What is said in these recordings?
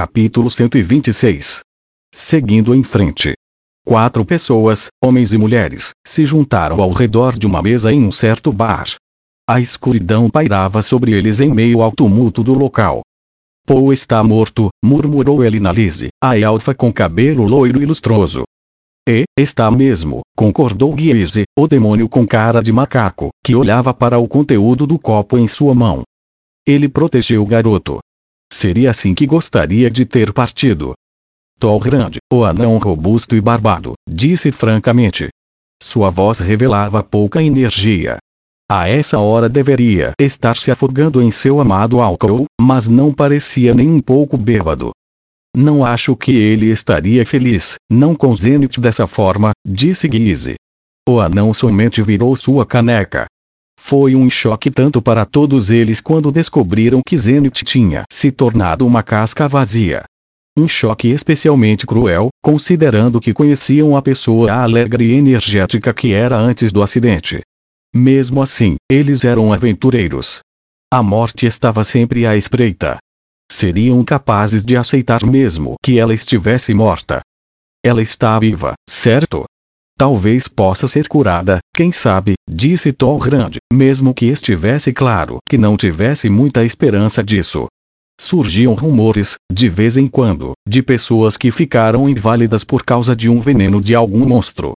Capítulo 126 Seguindo em frente. Quatro pessoas, homens e mulheres, se juntaram ao redor de uma mesa em um certo bar. A escuridão pairava sobre eles em meio ao tumulto do local. Paul está morto, murmurou Elinalise, a elfa com cabelo loiro e lustroso. E, está mesmo, concordou Guise, o demônio com cara de macaco, que olhava para o conteúdo do copo em sua mão. Ele protegeu o garoto. Seria assim que gostaria de ter partido. Tolrand, o anão robusto e barbado, disse francamente. Sua voz revelava pouca energia. A essa hora deveria estar se afogando em seu amado álcool, mas não parecia nem um pouco bêbado. Não acho que ele estaria feliz, não com Zenith dessa forma, disse Guise. O anão somente virou sua caneca. Foi um choque tanto para todos eles quando descobriram que Zenith tinha se tornado uma casca vazia. Um choque especialmente cruel, considerando que conheciam a pessoa alegre e energética que era antes do acidente. Mesmo assim, eles eram aventureiros. A morte estava sempre à espreita. Seriam capazes de aceitar mesmo que ela estivesse morta. Ela está viva, certo? Talvez possa ser curada, quem sabe, disse Tolrand, mesmo que estivesse claro que não tivesse muita esperança disso. Surgiam rumores, de vez em quando, de pessoas que ficaram inválidas por causa de um veneno de algum monstro.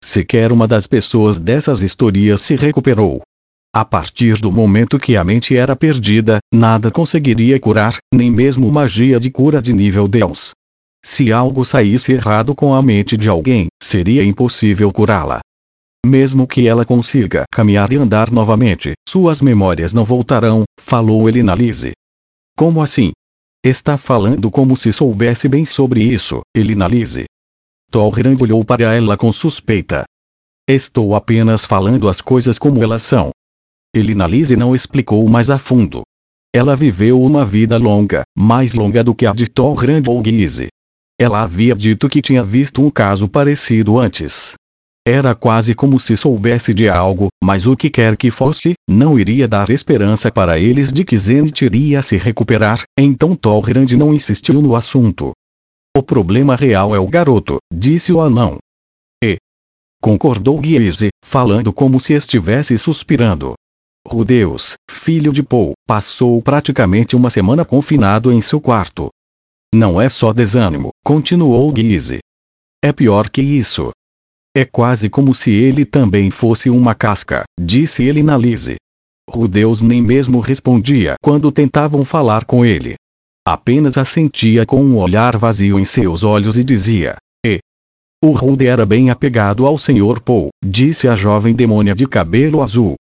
Sequer uma das pessoas dessas historias se recuperou. A partir do momento que a mente era perdida, nada conseguiria curar, nem mesmo magia de cura de nível Deus. Se algo saísse errado com a mente de alguém, seria impossível curá-la. Mesmo que ela consiga caminhar e andar novamente, suas memórias não voltarão, falou Elinalise. Como assim? Está falando como se soubesse bem sobre isso, Elinalise. Tolrand olhou para ela com suspeita. Estou apenas falando as coisas como elas são. Elinalise não explicou mais a fundo. Ela viveu uma vida longa, mais longa do que a de Tolrand ou Guise. Ela havia dito que tinha visto um caso parecido antes. Era quase como se soubesse de algo, mas o que quer que fosse, não iria dar esperança para eles de que Zenith iria se recuperar, então Tolrand não insistiu no assunto. O problema real é o garoto, disse o anão. E. Concordou Guise, falando como se estivesse suspirando. Rudeus, filho de Paul, passou praticamente uma semana confinado em seu quarto. Não é só desânimo, continuou Guise. É pior que isso. É quase como se ele também fosse uma casca, disse ele na Lise. Rudeus nem mesmo respondia quando tentavam falar com ele. Apenas assentia com um olhar vazio em seus olhos e dizia: E. O Rude era bem apegado ao Sr. Paul, disse a jovem demônia de cabelo azul.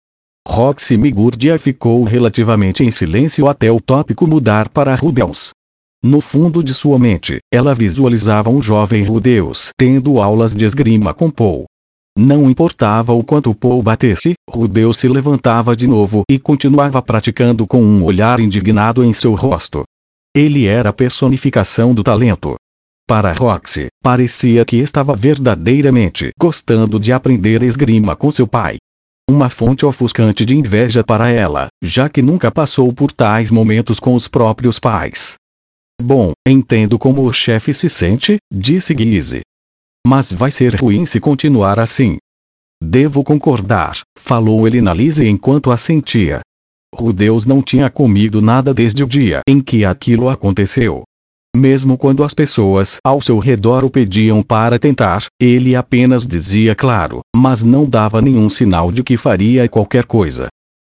Roxy Migurdia ficou relativamente em silêncio até o tópico mudar para Rudeus. No fundo de sua mente, ela visualizava um jovem Rudeus tendo aulas de esgrima com Paul. Não importava o quanto Paul batesse, Rudeus se levantava de novo e continuava praticando com um olhar indignado em seu rosto. Ele era a personificação do talento. Para Roxy, parecia que estava verdadeiramente gostando de aprender esgrima com seu pai. Uma fonte ofuscante de inveja para ela, já que nunca passou por tais momentos com os próprios pais. Bom, entendo como o chefe se sente, disse Guise. Mas vai ser ruim se continuar assim. Devo concordar, falou Elinalise enquanto assentia. Rudeus não tinha comido nada desde o dia em que aquilo aconteceu. Mesmo quando as pessoas ao seu redor o pediam para tentar, ele apenas dizia claro, mas não dava nenhum sinal de que faria qualquer coisa.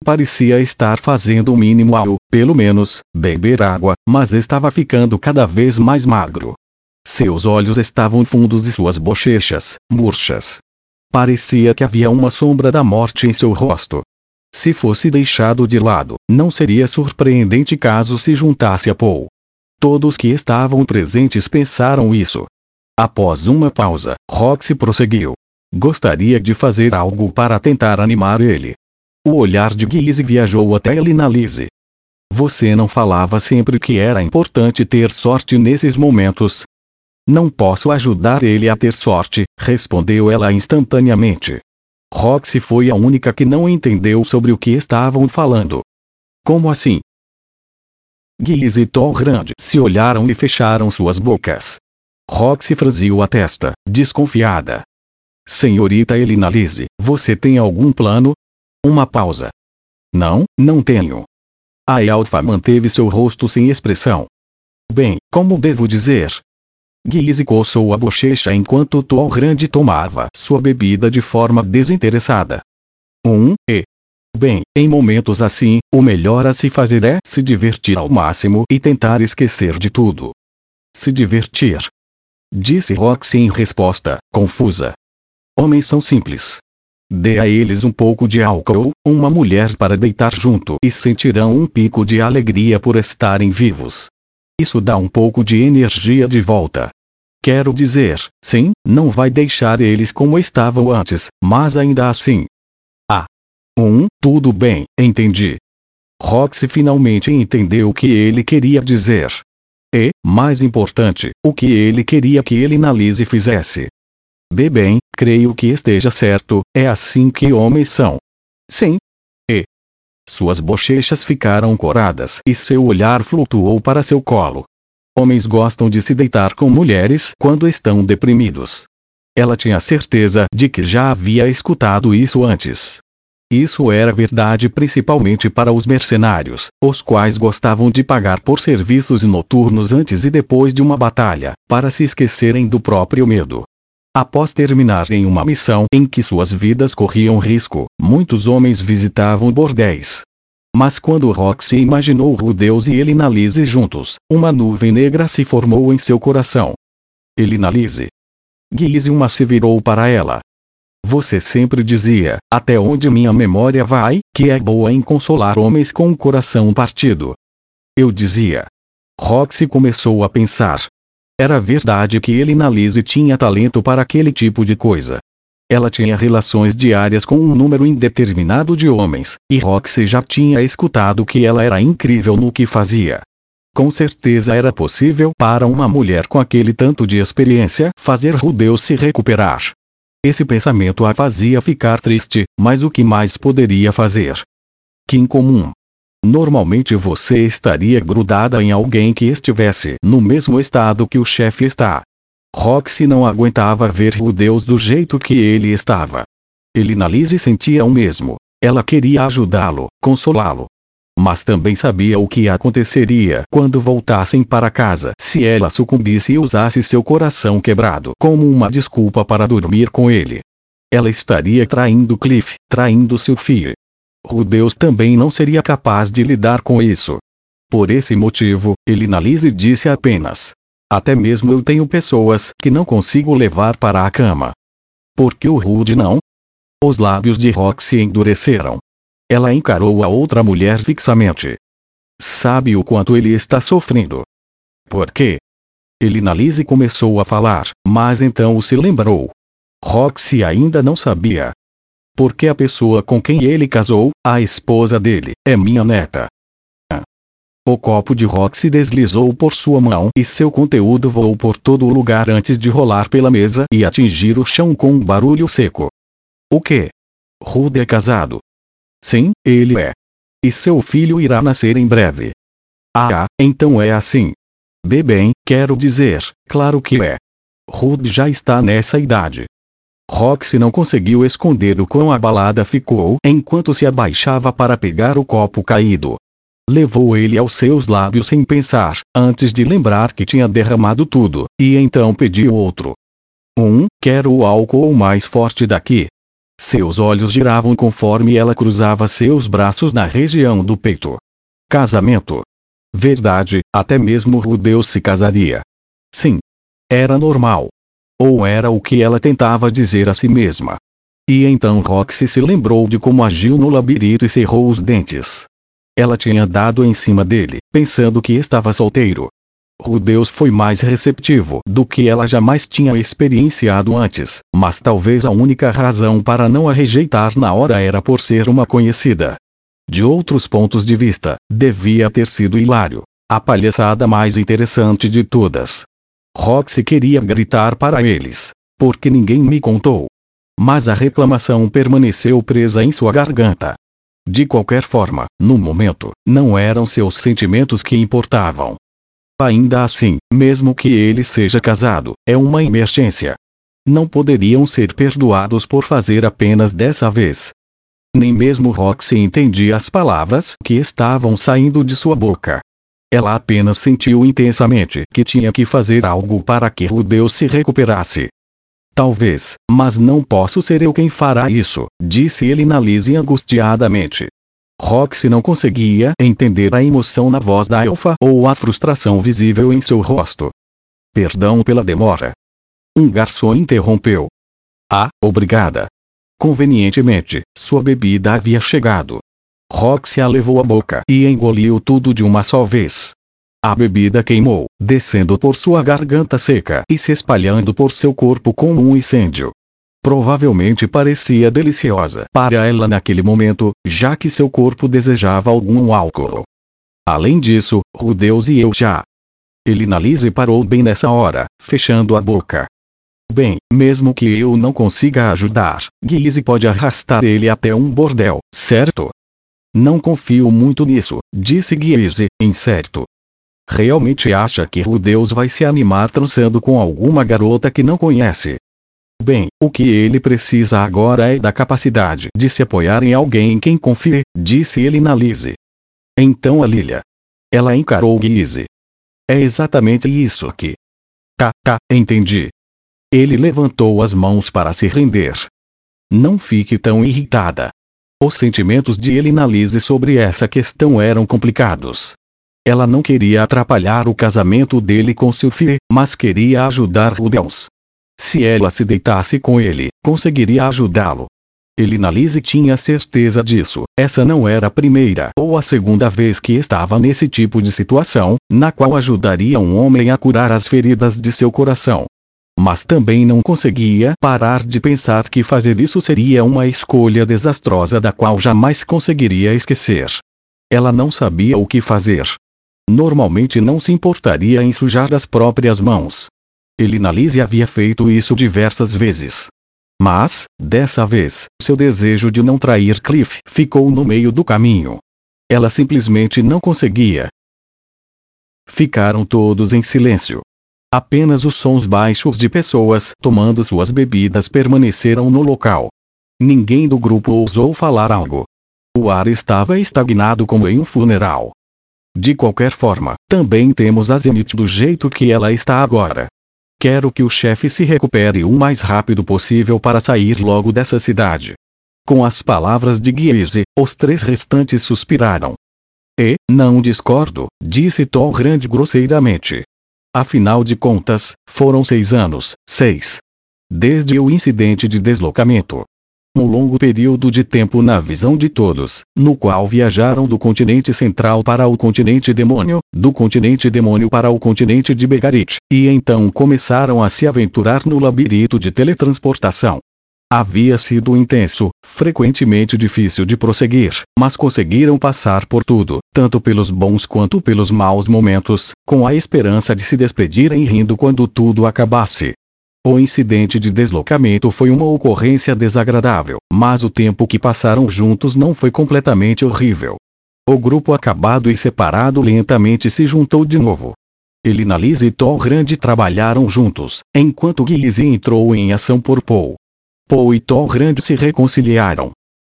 Parecia estar fazendo o mínimo ao, pelo menos, beber água, mas estava ficando cada vez mais magro. Seus olhos estavam fundos e suas bochechas, murchas. Parecia que havia uma sombra da morte em seu rosto. Se fosse deixado de lado, não seria surpreendente caso se juntasse a Paul. Todos que estavam presentes pensaram isso. Após uma pausa, Roxy prosseguiu. Gostaria de fazer algo para tentar animar ele. O olhar de Guise viajou até Elinalise. Você não falava sempre que era importante ter sorte nesses momentos? Não posso ajudar ele a ter sorte, respondeu ela instantaneamente. Roxy foi a única que não entendeu sobre o que estavam falando. Como assim? Guiz e Grande se olharam e fecharam suas bocas. Roxy franziu a testa, desconfiada. Senhorita Elinalise, você tem algum plano? Uma pausa. Não, não tenho. A Elfa manteve seu rosto sem expressão. Bem, como devo dizer? Guise coçou a bochecha enquanto Tol Grande tomava sua bebida de forma desinteressada. Um, e. Bem, em momentos assim, o melhor a se fazer é se divertir ao máximo e tentar esquecer de tudo. Se divertir. Disse Roxy em resposta, confusa. Homens são simples. Dê a eles um pouco de álcool, uma mulher para deitar junto e sentirão um pico de alegria por estarem vivos. Isso dá um pouco de energia de volta. Quero dizer, sim, não vai deixar eles como estavam antes, mas ainda assim. Ah. Um, tudo bem, entendi. Roxy finalmente entendeu o que ele queria dizer. E, mais importante, o que ele queria que ele Lise fizesse. Bebem, creio que esteja certo, é assim que homens são. Sim. E. Suas bochechas ficaram coradas e seu olhar flutuou para seu colo. Homens gostam de se deitar com mulheres quando estão deprimidos. Ela tinha certeza de que já havia escutado isso antes. Isso era verdade principalmente para os mercenários, os quais gostavam de pagar por serviços noturnos antes e depois de uma batalha, para se esquecerem do próprio medo. Após terminarem uma missão em que suas vidas corriam risco, muitos homens visitavam bordéis. Mas quando Roxy imaginou Rudeus e Elinalise juntos, uma nuvem negra se formou em seu coração. Elinalise. Guise uma se virou para ela. Você sempre dizia, até onde minha memória vai, que é boa em consolar homens com o coração partido. Eu dizia. Roxy começou a pensar, era verdade que ele na Lise tinha talento para aquele tipo de coisa. Ela tinha relações diárias com um número indeterminado de homens, e Roxy já tinha escutado que ela era incrível no que fazia. Com certeza era possível para uma mulher com aquele tanto de experiência fazer Rudeu se recuperar. Esse pensamento a fazia ficar triste, mas o que mais poderia fazer? Que incomum. Normalmente você estaria grudada em alguém que estivesse no mesmo estado que o chefe está. Roxy não aguentava ver o Deus do jeito que ele estava. Elinalise sentia o mesmo. Ela queria ajudá-lo, consolá-lo. Mas também sabia o que aconteceria quando voltassem para casa se ela sucumbisse e usasse seu coração quebrado como uma desculpa para dormir com ele. Ela estaria traindo Cliff, traindo seu filho, Rudeus também não seria capaz de lidar com isso. Por esse motivo, Elinalise disse apenas: Até mesmo eu tenho pessoas que não consigo levar para a cama. Por que o Rude não? Os lábios de Roxy endureceram. Ela encarou a outra mulher fixamente. Sabe o quanto ele está sofrendo. Por quê? Elinalise começou a falar, mas então se lembrou. Roxy ainda não sabia porque a pessoa com quem ele casou, a esposa dele, é minha neta. O copo de Roxy deslizou por sua mão e seu conteúdo voou por todo o lugar antes de rolar pela mesa e atingir o chão com um barulho seco. O que? Rude é casado. Sim, ele é. E seu filho irá nascer em breve. Ah, então é assim. Bebem, quero dizer, claro que é. Rude já está nessa idade. Roxy não conseguiu esconder o quão abalada ficou enquanto se abaixava para pegar o copo caído. Levou ele aos seus lábios sem pensar, antes de lembrar que tinha derramado tudo, e então pediu outro. Um, quero o álcool mais forte daqui. Seus olhos giravam conforme ela cruzava seus braços na região do peito. Casamento. Verdade, até mesmo Rudeu se casaria. Sim. Era normal. Ou era o que ela tentava dizer a si mesma. E então Roxy se lembrou de como agiu no labirinto e cerrou os dentes. Ela tinha dado em cima dele, pensando que estava solteiro. Rudeus foi mais receptivo do que ela jamais tinha experienciado antes, mas talvez a única razão para não a rejeitar na hora era por ser uma conhecida. De outros pontos de vista, devia ter sido hilário. A palhaçada mais interessante de todas. Roxy queria gritar para eles. Porque ninguém me contou. Mas a reclamação permaneceu presa em sua garganta. De qualquer forma, no momento, não eram seus sentimentos que importavam. Ainda assim, mesmo que ele seja casado, é uma emergência. Não poderiam ser perdoados por fazer apenas dessa vez. Nem mesmo Roxy entendia as palavras que estavam saindo de sua boca. Ela apenas sentiu intensamente que tinha que fazer algo para que Rudeu se recuperasse. Talvez, mas não posso ser eu quem fará isso, disse ele na Lise angustiadamente. Roxy não conseguia entender a emoção na voz da elfa ou a frustração visível em seu rosto. Perdão pela demora. Um garçom interrompeu. Ah, obrigada. Convenientemente, sua bebida havia chegado. Roxy a levou à boca e engoliu tudo de uma só vez. A bebida queimou, descendo por sua garganta seca e se espalhando por seu corpo como um incêndio. Provavelmente parecia deliciosa para ela naquele momento, já que seu corpo desejava algum álcool. Além disso, Rudeus e eu já. Elinalise parou bem nessa hora, fechando a boca. Bem, mesmo que eu não consiga ajudar, Guise pode arrastar ele até um bordel, certo? Não confio muito nisso, disse Guise, incerto. Realmente acha que Rudeus vai se animar trançando com alguma garota que não conhece? Bem, o que ele precisa agora é da capacidade de se apoiar em alguém em quem confie, disse ele na Lise. Então a Lilia. Ela encarou Guise. É exatamente isso aqui. Tá, tá, entendi. Ele levantou as mãos para se render. Não fique tão irritada. Os sentimentos de Elinalise sobre essa questão eram complicados. Ela não queria atrapalhar o casamento dele com Sylphie, mas queria ajudar Rubens. Se ela se deitasse com ele, conseguiria ajudá-lo. Elinalise tinha certeza disso. Essa não era a primeira ou a segunda vez que estava nesse tipo de situação, na qual ajudaria um homem a curar as feridas de seu coração. Mas também não conseguia parar de pensar que fazer isso seria uma escolha desastrosa da qual jamais conseguiria esquecer. Ela não sabia o que fazer, normalmente não se importaria em sujar as próprias mãos. Elinalise havia feito isso diversas vezes. Mas, dessa vez, seu desejo de não trair Cliff ficou no meio do caminho. Ela simplesmente não conseguia. Ficaram todos em silêncio. Apenas os sons baixos de pessoas tomando suas bebidas permaneceram no local. Ninguém do grupo ousou falar algo. O ar estava estagnado como em um funeral. De qualquer forma, também temos a Zenith do jeito que ela está agora. Quero que o chefe se recupere o mais rápido possível para sair logo dessa cidade. Com as palavras de Guise, os três restantes suspiraram. E, não discordo, disse Thor Grande grosseiramente. Afinal de contas, foram seis anos, seis. Desde o incidente de deslocamento, um longo período de tempo na visão de todos, no qual viajaram do continente central para o continente demônio, do continente demônio para o continente de Begarit, e então começaram a se aventurar no labirinto de teletransportação. Havia sido intenso, frequentemente difícil de prosseguir, mas conseguiram passar por tudo, tanto pelos bons quanto pelos maus momentos, com a esperança de se despedirem rindo quando tudo acabasse. O incidente de deslocamento foi uma ocorrência desagradável, mas o tempo que passaram juntos não foi completamente horrível. O grupo acabado e separado lentamente se juntou de novo. Elinalise e Thor Grande trabalharam juntos, enquanto Guise entrou em ação por Paul. Paul e Thor Grande se reconciliaram.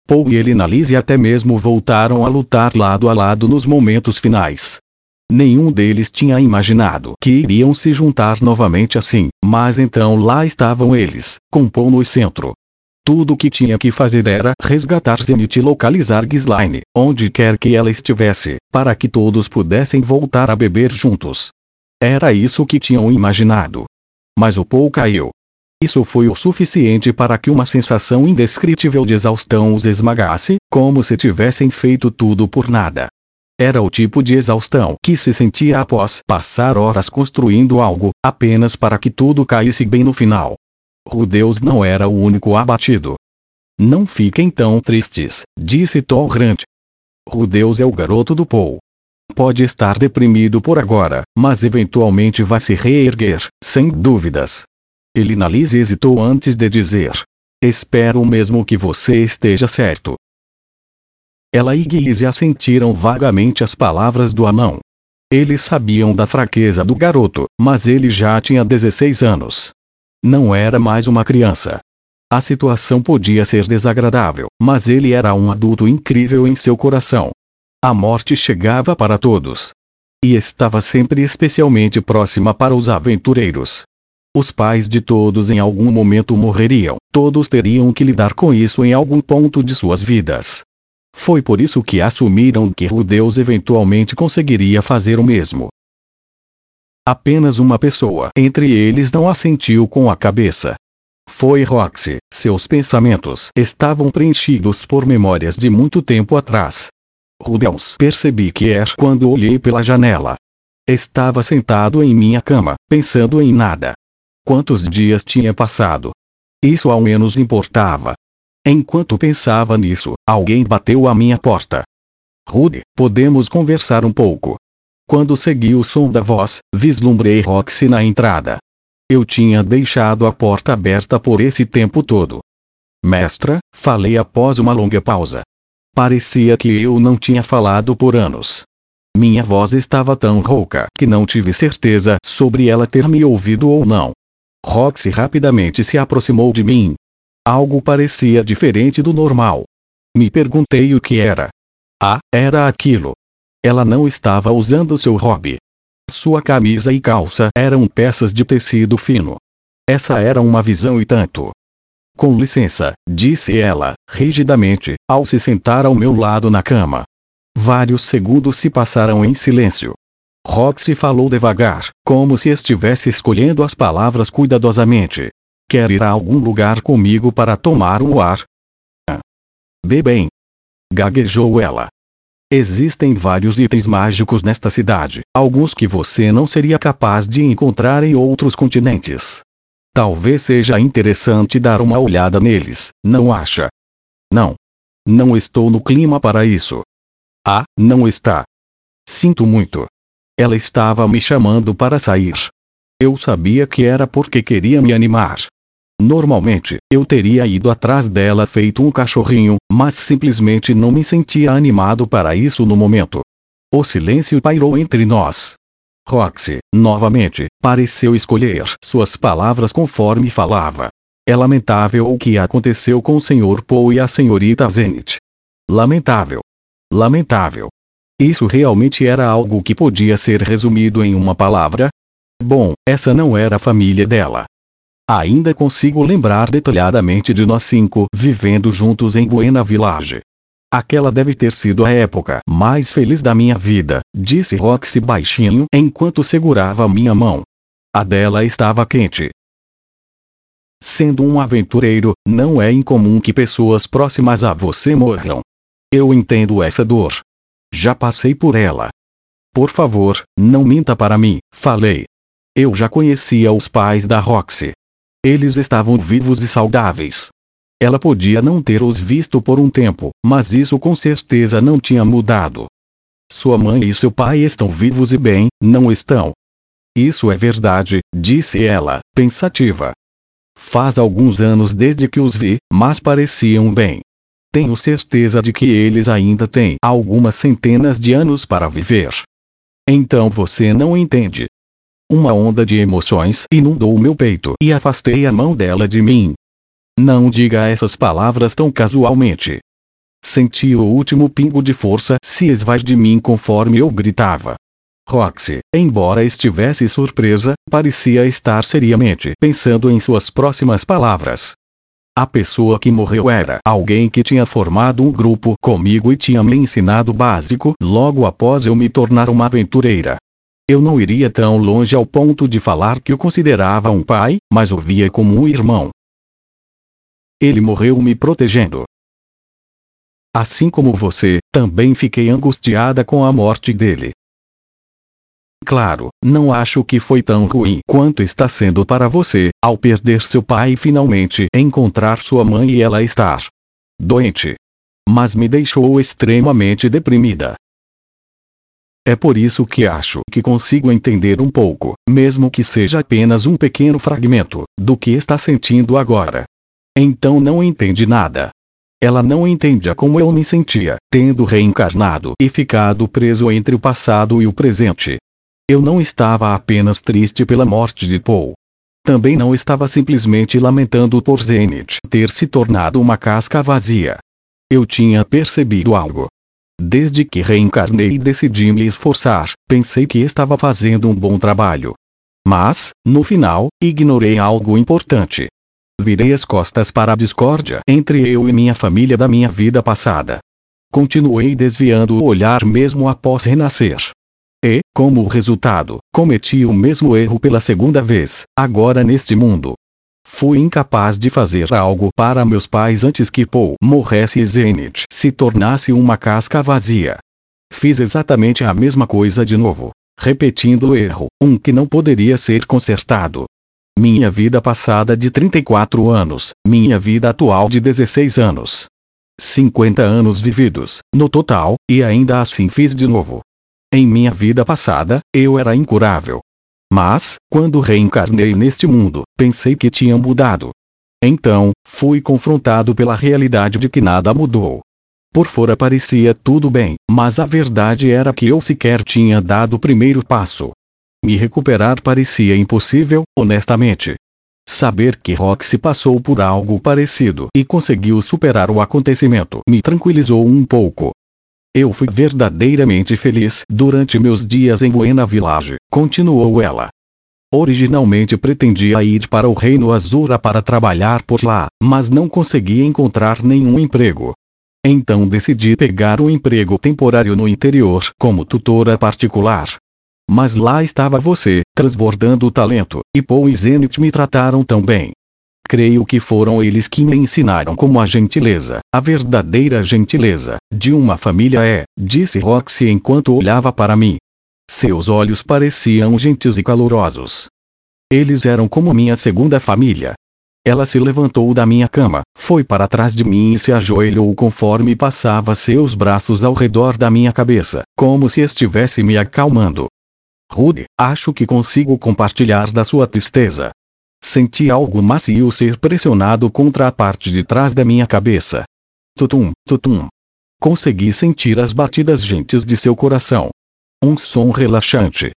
Paul e Elinalise até mesmo voltaram a lutar lado a lado nos momentos finais. Nenhum deles tinha imaginado que iriam se juntar novamente assim, mas então lá estavam eles, com Paul no centro. Tudo o que tinha que fazer era resgatar Zenith e localizar Ghislaine, onde quer que ela estivesse, para que todos pudessem voltar a beber juntos. Era isso que tinham imaginado. Mas o Paul caiu. Isso foi o suficiente para que uma sensação indescritível de exaustão os esmagasse, como se tivessem feito tudo por nada. Era o tipo de exaustão que se sentia após passar horas construindo algo, apenas para que tudo caísse bem no final. Rudeus não era o único abatido. Não fiquem tão tristes, disse Torrant. Rudeus é o garoto do Paul. Pode estar deprimido por agora, mas eventualmente vai se reerguer, sem dúvidas. Elinalise hesitou antes de dizer. Espero mesmo que você esteja certo. Ela e Guise assentiram vagamente as palavras do anão. Eles sabiam da fraqueza do garoto, mas ele já tinha 16 anos. Não era mais uma criança. A situação podia ser desagradável, mas ele era um adulto incrível em seu coração. A morte chegava para todos. E estava sempre especialmente próxima para os aventureiros. Os pais de todos em algum momento morreriam, todos teriam que lidar com isso em algum ponto de suas vidas. Foi por isso que assumiram que Rudeus eventualmente conseguiria fazer o mesmo. Apenas uma pessoa entre eles não assentiu com a cabeça. Foi Roxy. Seus pensamentos estavam preenchidos por memórias de muito tempo atrás. Rudeus percebi que era quando olhei pela janela. Estava sentado em minha cama, pensando em nada. Quantos dias tinha passado? Isso ao menos importava. Enquanto pensava nisso, alguém bateu à minha porta. Rude, podemos conversar um pouco. Quando segui o som da voz, vislumbrei Roxy na entrada. Eu tinha deixado a porta aberta por esse tempo todo. Mestra, falei após uma longa pausa. Parecia que eu não tinha falado por anos. Minha voz estava tão rouca que não tive certeza sobre ela ter me ouvido ou não. Roxy rapidamente se aproximou de mim. Algo parecia diferente do normal. Me perguntei o que era. Ah, era aquilo. Ela não estava usando seu hobby. Sua camisa e calça eram peças de tecido fino. Essa era uma visão e tanto. Com licença, disse ela, rigidamente, ao se sentar ao meu lado na cama. Vários segundos se passaram em silêncio. Roxy falou devagar, como se estivesse escolhendo as palavras cuidadosamente. Quer ir a algum lugar comigo para tomar um ar? Ah. Bem bem. Gaguejou ela. Existem vários itens mágicos nesta cidade, alguns que você não seria capaz de encontrar em outros continentes. Talvez seja interessante dar uma olhada neles, não acha? Não. Não estou no clima para isso. Ah, não está. Sinto muito. Ela estava me chamando para sair. Eu sabia que era porque queria me animar. Normalmente, eu teria ido atrás dela feito um cachorrinho, mas simplesmente não me sentia animado para isso no momento. O silêncio pairou entre nós. Roxy, novamente, pareceu escolher suas palavras conforme falava. É lamentável o que aconteceu com o Sr. Poe e a senhorita Zenith. Lamentável. Lamentável. Isso realmente era algo que podia ser resumido em uma palavra? Bom, essa não era a família dela. Ainda consigo lembrar detalhadamente de nós cinco vivendo juntos em Buena Village. Aquela deve ter sido a época mais feliz da minha vida, disse Roxy baixinho enquanto segurava minha mão. A dela estava quente. Sendo um aventureiro, não é incomum que pessoas próximas a você morram. Eu entendo essa dor. Já passei por ela. Por favor, não minta para mim, falei. Eu já conhecia os pais da Roxy. Eles estavam vivos e saudáveis. Ela podia não ter os visto por um tempo, mas isso com certeza não tinha mudado. Sua mãe e seu pai estão vivos e bem, não estão? Isso é verdade, disse ela, pensativa. Faz alguns anos desde que os vi, mas pareciam bem. Tenho certeza de que eles ainda têm algumas centenas de anos para viver. Então você não entende. Uma onda de emoções inundou meu peito e afastei a mão dela de mim. Não diga essas palavras tão casualmente. Senti o último pingo de força se esvair de mim conforme eu gritava. Roxy, embora estivesse surpresa, parecia estar seriamente pensando em suas próximas palavras. A pessoa que morreu era alguém que tinha formado um grupo comigo e tinha me ensinado básico logo após eu me tornar uma aventureira. Eu não iria tão longe ao ponto de falar que o considerava um pai, mas o via como um irmão. Ele morreu me protegendo. Assim como você, também fiquei angustiada com a morte dele. Claro, não acho que foi tão ruim quanto está sendo para você, ao perder seu pai e finalmente encontrar sua mãe e ela estar doente. Mas me deixou extremamente deprimida. É por isso que acho que consigo entender um pouco, mesmo que seja apenas um pequeno fragmento, do que está sentindo agora. Então não entende nada. Ela não entendia como eu me sentia, tendo reencarnado e ficado preso entre o passado e o presente. Eu não estava apenas triste pela morte de Paul. Também não estava simplesmente lamentando por Zenith ter se tornado uma casca vazia. Eu tinha percebido algo. Desde que reencarnei e decidi me esforçar, pensei que estava fazendo um bom trabalho. Mas, no final, ignorei algo importante. Virei as costas para a discórdia entre eu e minha família da minha vida passada. Continuei desviando o olhar mesmo após renascer. E, como resultado, cometi o mesmo erro pela segunda vez, agora neste mundo. Fui incapaz de fazer algo para meus pais antes que Paul morresse e Zenith se tornasse uma casca vazia. Fiz exatamente a mesma coisa de novo, repetindo o erro, um que não poderia ser consertado. Minha vida passada de 34 anos, minha vida atual de 16 anos. 50 anos vividos, no total, e ainda assim fiz de novo. Em minha vida passada, eu era incurável. Mas, quando reencarnei neste mundo, pensei que tinha mudado. Então, fui confrontado pela realidade de que nada mudou. Por fora parecia tudo bem, mas a verdade era que eu sequer tinha dado o primeiro passo. Me recuperar parecia impossível, honestamente. Saber que Roxy passou por algo parecido e conseguiu superar o acontecimento me tranquilizou um pouco. Eu fui verdadeiramente feliz durante meus dias em Buena Village, continuou ela. Originalmente pretendia ir para o Reino Azura para trabalhar por lá, mas não conseguia encontrar nenhum emprego. Então decidi pegar um emprego temporário no interior como tutora particular. Mas lá estava você, transbordando o talento, e Paul e Zenith me trataram tão bem. Creio que foram eles que me ensinaram como a gentileza, a verdadeira gentileza, de uma família é, disse Roxy enquanto olhava para mim. Seus olhos pareciam gentis e calorosos. Eles eram como minha segunda família. Ela se levantou da minha cama, foi para trás de mim e se ajoelhou conforme passava seus braços ao redor da minha cabeça, como se estivesse me acalmando. Rude, acho que consigo compartilhar da sua tristeza. Senti algo macio ser pressionado contra a parte de trás da minha cabeça. Tutum, tutum. Consegui sentir as batidas gentis de seu coração. Um som relaxante.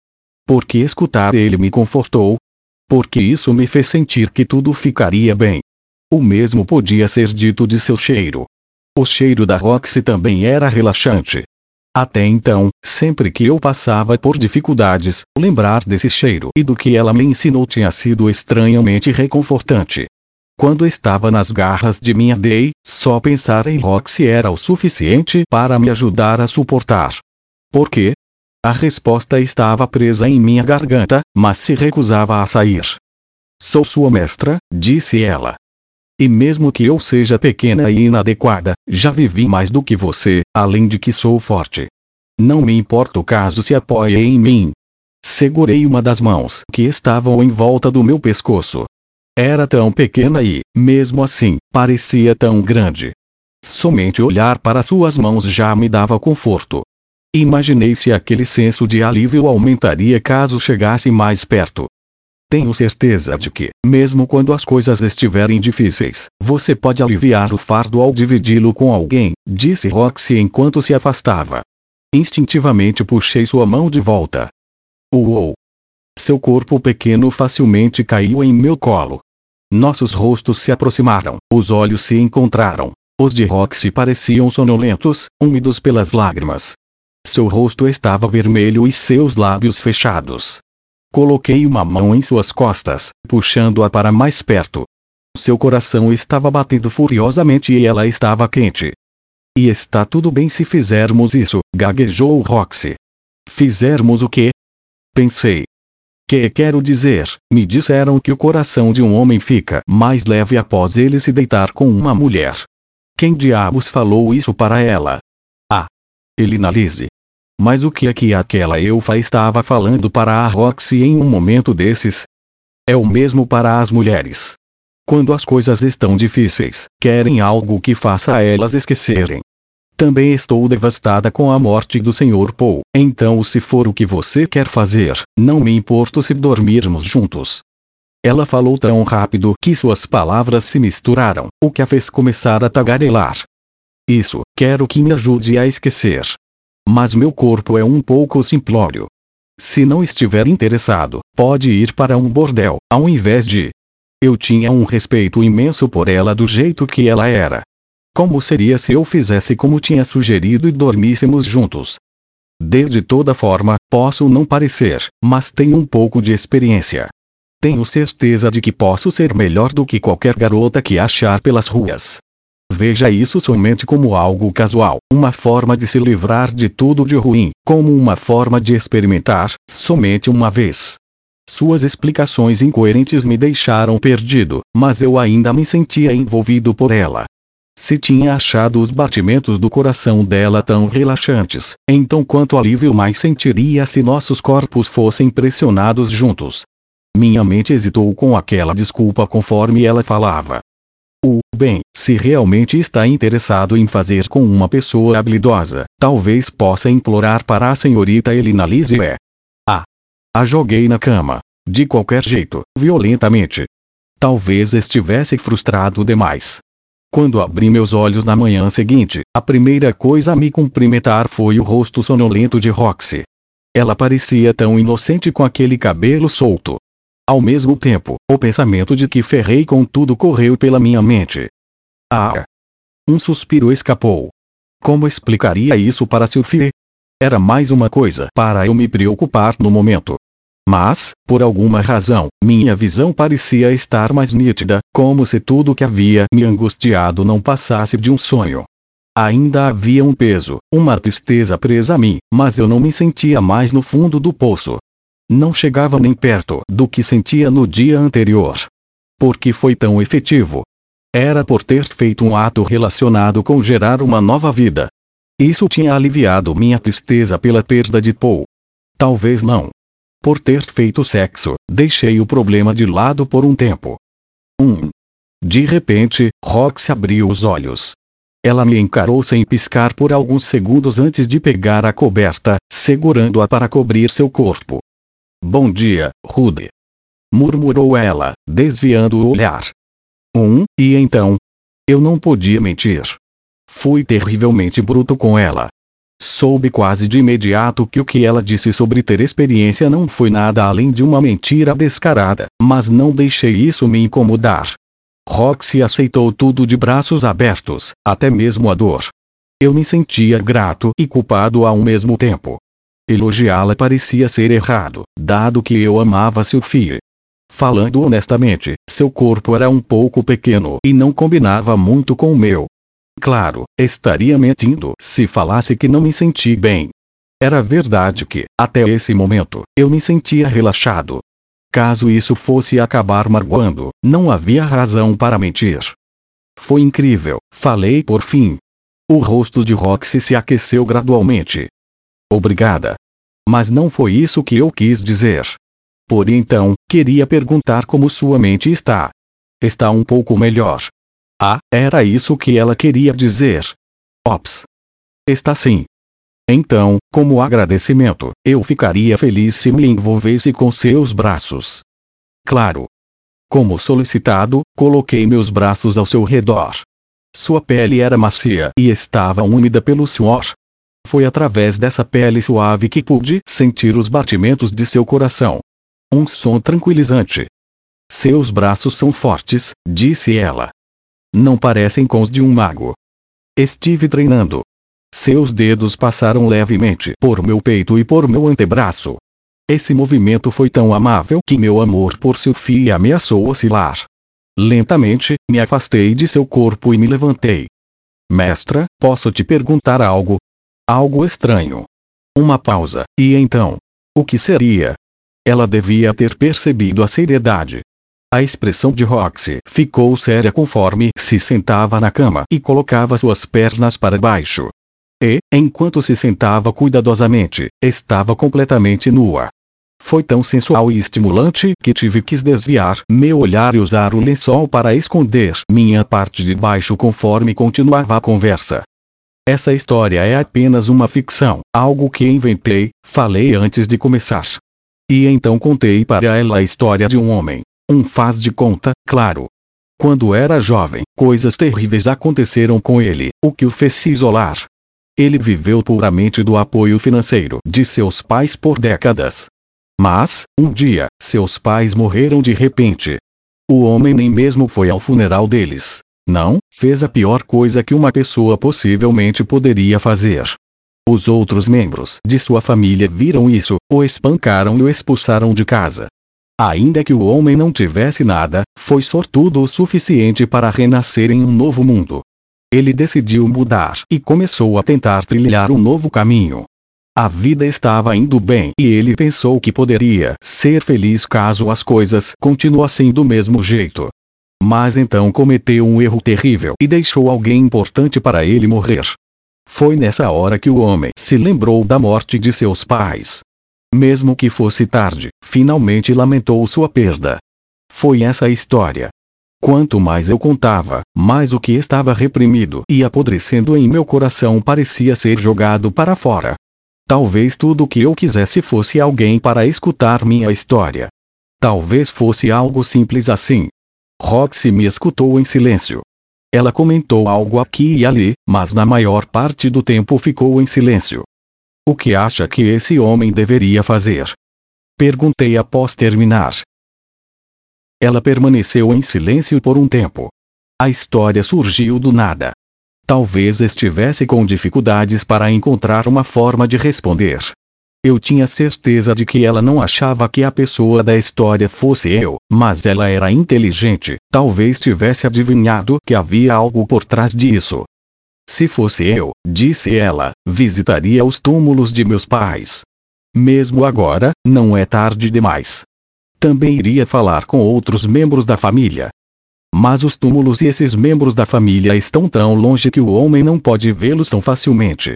Porque escutar ele me confortou. Porque isso me fez sentir que tudo ficaria bem. O mesmo podia ser dito de seu cheiro. O cheiro da Roxy também era relaxante. Até então, sempre que eu passava por dificuldades, lembrar desse cheiro e do que ela me ensinou tinha sido estranhamente reconfortante. Quando estava nas garras de minha Day, só pensar em Roxy era o suficiente para me ajudar a suportar. Por quê? A resposta estava presa em minha garganta, mas se recusava a sair. Sou sua mestra, disse ela. E mesmo que eu seja pequena e inadequada, já vivi mais do que você, além de que sou forte. Não me importa o caso se apoie em mim. Segurei uma das mãos que estavam em volta do meu pescoço. Era tão pequena e, mesmo assim, parecia tão grande. Somente olhar para suas mãos já me dava conforto. Imaginei se aquele senso de alívio aumentaria caso chegasse mais perto. Tenho certeza de que, mesmo quando as coisas estiverem difíceis, você pode aliviar o fardo ao dividi-lo com alguém, disse Roxy enquanto se afastava. Instintivamente puxei sua mão de volta. Uou! Seu corpo pequeno facilmente caiu em meu colo. Nossos rostos se aproximaram, os olhos se encontraram. Os de Roxy pareciam sonolentos, úmidos pelas lágrimas. Seu rosto estava vermelho e seus lábios fechados. Coloquei uma mão em suas costas, puxando-a para mais perto. Seu coração estava batendo furiosamente e ela estava quente. E está tudo bem se fizermos isso, gaguejou Roxy. Fizermos o quê? Pensei. Que quero dizer, me disseram que o coração de um homem fica mais leve após ele se deitar com uma mulher. Quem diabos falou isso para ela? Ah. Elina Lise. Mas o que é que aquela elfa estava falando para a Roxy em um momento desses? É o mesmo para as mulheres. Quando as coisas estão difíceis, querem algo que faça elas esquecerem. Também estou devastada com a morte do Sr. Paul, então se for o que você quer fazer, não me importo se dormirmos juntos. Ela falou tão rápido que suas palavras se misturaram, o que a fez começar a tagarelar. Isso, quero que me ajude a esquecer. Mas meu corpo é um pouco simplório. Se não estiver interessado, pode ir para um bordel, ao invés de. Eu tinha um respeito imenso por ela do jeito que ela era. Como seria se eu fizesse como tinha sugerido e dormíssemos juntos? De toda forma, posso não parecer, mas tenho um pouco de experiência. Tenho certeza de que posso ser melhor do que qualquer garota que achar pelas ruas. Veja isso somente como algo casual, uma forma de se livrar de tudo de ruim, como uma forma de experimentar, somente uma vez. Suas explicações incoerentes me deixaram perdido, mas eu ainda me sentia envolvido por ela. Se tinha achado os batimentos do coração dela tão relaxantes, então quanto alívio mais sentiria se nossos corpos fossem pressionados juntos. Minha mente hesitou com aquela desculpa conforme ela falava. O bem, se realmente está interessado em fazer com uma pessoa habilidosa, talvez possa implorar para a senhorita Elina Lizzie. A. A joguei na cama. De qualquer jeito, violentamente. Talvez estivesse frustrado demais. Quando abri meus olhos na manhã seguinte, a primeira coisa a me cumprimentar foi o rosto sonolento de Roxy. Ela parecia tão inocente com aquele cabelo solto. Ao mesmo tempo, o pensamento de que ferrei com tudo correu pela minha mente. Ah! Um suspiro escapou. Como explicaria isso para Sylvie? Era mais uma coisa para eu me preocupar no momento. Mas, por alguma razão, minha visão parecia estar mais nítida, como se tudo que havia me angustiado não passasse de um sonho. Ainda havia um peso, uma tristeza presa a mim, mas eu não me sentia mais no fundo do poço. Não chegava nem perto do que sentia no dia anterior. Porque foi tão efetivo. Era por ter feito um ato relacionado com gerar uma nova vida. Isso tinha aliviado minha tristeza pela perda de Paul. Talvez não, por ter feito sexo, deixei o problema de lado por um tempo. 1. Um. De repente, Rox abriu os olhos. Ela me encarou sem piscar por alguns segundos antes de pegar a coberta, segurando-a para cobrir seu corpo. Bom dia, Rude. Murmurou ela, desviando o olhar. Um, e então? Eu não podia mentir. Fui terrivelmente bruto com ela. Soube quase de imediato que o que ela disse sobre ter experiência não foi nada além de uma mentira descarada, mas não deixei isso me incomodar. Roxy aceitou tudo de braços abertos, até mesmo a dor. Eu me sentia grato e culpado ao mesmo tempo. Elogiá-la parecia ser errado, dado que eu amava Sophie. Falando honestamente, seu corpo era um pouco pequeno e não combinava muito com o meu. Claro, estaria mentindo se falasse que não me senti bem. Era verdade que, até esse momento, eu me sentia relaxado. Caso isso fosse acabar magoando, não havia razão para mentir. Foi incrível, falei por fim. O rosto de Roxy se aqueceu gradualmente. Obrigada. Mas não foi isso que eu quis dizer. Por então, queria perguntar como sua mente está. Está um pouco melhor. Ah, era isso que ela queria dizer. Ops. Está sim. Então, como agradecimento, eu ficaria feliz se me envolvesse com seus braços. Claro. Como solicitado, coloquei meus braços ao seu redor. Sua pele era macia e estava úmida pelo suor. Foi através dessa pele suave que pude sentir os batimentos de seu coração. Um som tranquilizante. Seus braços são fortes, disse ela não parecem com os de um mago. Estive treinando. Seus dedos passaram levemente por meu peito e por meu antebraço. Esse movimento foi tão amável que meu amor por Sophie ameaçou oscilar. Lentamente, me afastei de seu corpo e me levantei. Mestra, posso te perguntar algo? Algo estranho. Uma pausa, e então? O que seria? Ela devia ter percebido a seriedade, a expressão de Roxy ficou séria conforme se sentava na cama e colocava suas pernas para baixo. E, enquanto se sentava cuidadosamente, estava completamente nua. Foi tão sensual e estimulante que tive que desviar meu olhar e usar o lençol para esconder minha parte de baixo conforme continuava a conversa. Essa história é apenas uma ficção, algo que inventei, falei antes de começar. E então contei para ela a história de um homem, um faz de conta, claro. Quando era jovem, coisas terríveis aconteceram com ele, o que o fez se isolar. Ele viveu puramente do apoio financeiro de seus pais por décadas. Mas, um dia, seus pais morreram de repente. O homem nem mesmo foi ao funeral deles. Não, fez a pior coisa que uma pessoa possivelmente poderia fazer. Os outros membros de sua família viram isso, o espancaram e o expulsaram de casa. Ainda que o homem não tivesse nada, foi sortudo o suficiente para renascer em um novo mundo. Ele decidiu mudar e começou a tentar trilhar um novo caminho. A vida estava indo bem e ele pensou que poderia ser feliz caso as coisas continuassem do mesmo jeito. Mas então cometeu um erro terrível e deixou alguém importante para ele morrer. Foi nessa hora que o homem se lembrou da morte de seus pais. Mesmo que fosse tarde, finalmente lamentou sua perda. Foi essa a história. Quanto mais eu contava, mais o que estava reprimido e apodrecendo em meu coração parecia ser jogado para fora. Talvez tudo o que eu quisesse fosse alguém para escutar minha história. Talvez fosse algo simples assim. Roxy me escutou em silêncio. Ela comentou algo aqui e ali, mas na maior parte do tempo ficou em silêncio. O que acha que esse homem deveria fazer? Perguntei após terminar. Ela permaneceu em silêncio por um tempo. A história surgiu do nada. Talvez estivesse com dificuldades para encontrar uma forma de responder. Eu tinha certeza de que ela não achava que a pessoa da história fosse eu, mas ela era inteligente, talvez tivesse adivinhado que havia algo por trás disso. Se fosse eu, disse ela, visitaria os túmulos de meus pais. Mesmo agora, não é tarde demais. Também iria falar com outros membros da família. Mas os túmulos e esses membros da família estão tão longe que o homem não pode vê-los tão facilmente.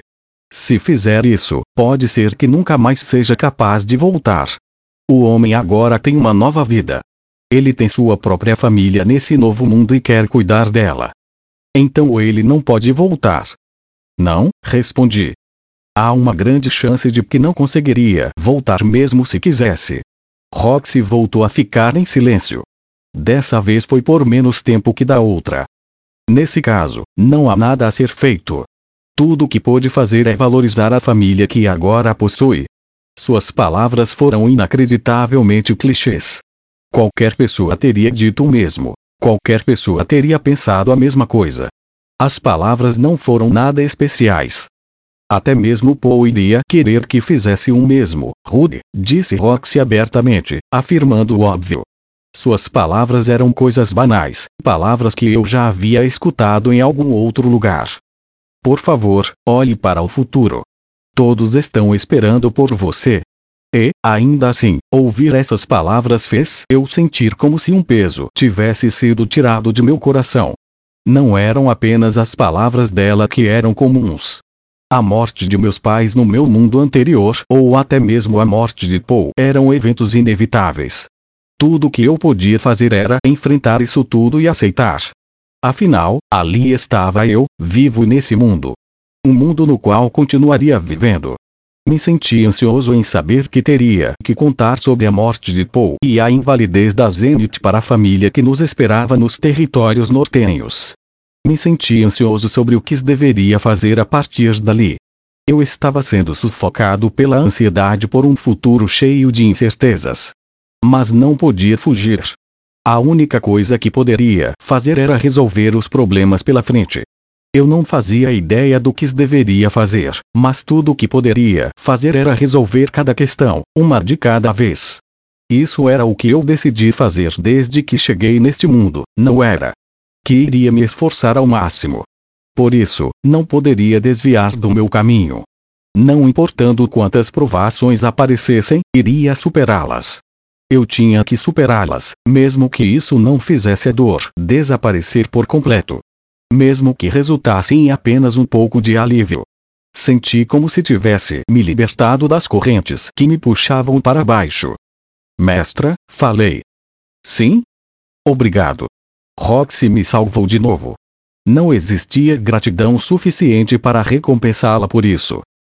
Se fizer isso, pode ser que nunca mais seja capaz de voltar. O homem agora tem uma nova vida. Ele tem sua própria família nesse novo mundo e quer cuidar dela. Então ele não pode voltar. Não, respondi. Há uma grande chance de que não conseguiria voltar mesmo se quisesse. Roxy voltou a ficar em silêncio. Dessa vez foi por menos tempo que da outra. Nesse caso, não há nada a ser feito. Tudo o que pôde fazer é valorizar a família que agora possui. Suas palavras foram inacreditavelmente clichês. Qualquer pessoa teria dito o mesmo. Qualquer pessoa teria pensado a mesma coisa. As palavras não foram nada especiais. Até mesmo Paul iria querer que fizesse o mesmo. Rude, disse Roxy abertamente, afirmando o óbvio. Suas palavras eram coisas banais, palavras que eu já havia escutado em algum outro lugar. Por favor, olhe para o futuro. Todos estão esperando por você, e, ainda assim, ouvir essas palavras fez eu sentir como se um peso tivesse sido tirado de meu coração. Não eram apenas as palavras dela que eram comuns. A morte de meus pais no meu mundo anterior, ou até mesmo a morte de Paul, eram eventos inevitáveis. Tudo o que eu podia fazer era enfrentar isso tudo e aceitar. Afinal, ali estava eu, vivo nesse mundo. Um mundo no qual continuaria vivendo. Me senti ansioso em saber que teria que contar sobre a morte de Paul e a invalidez da Zenith para a família que nos esperava nos territórios nortenhos. Me senti ansioso sobre o que deveria fazer a partir dali. Eu estava sendo sufocado pela ansiedade por um futuro cheio de incertezas. Mas não podia fugir. A única coisa que poderia fazer era resolver os problemas pela frente. Eu não fazia ideia do que deveria fazer, mas tudo o que poderia fazer era resolver cada questão, uma de cada vez. Isso era o que eu decidi fazer desde que cheguei neste mundo, não era? Que iria me esforçar ao máximo. Por isso, não poderia desviar do meu caminho. Não importando quantas provações aparecessem, iria superá-las. Eu tinha que superá-las, mesmo que isso não fizesse a dor desaparecer por completo mesmo que resultasse em apenas um pouco de alívio. Senti como se tivesse me libertado das correntes que me puxavam para baixo. Mestra, falei. Sim? Obrigado. Roxy me salvou de novo. Não existia gratidão suficiente para recompensá-la por isso.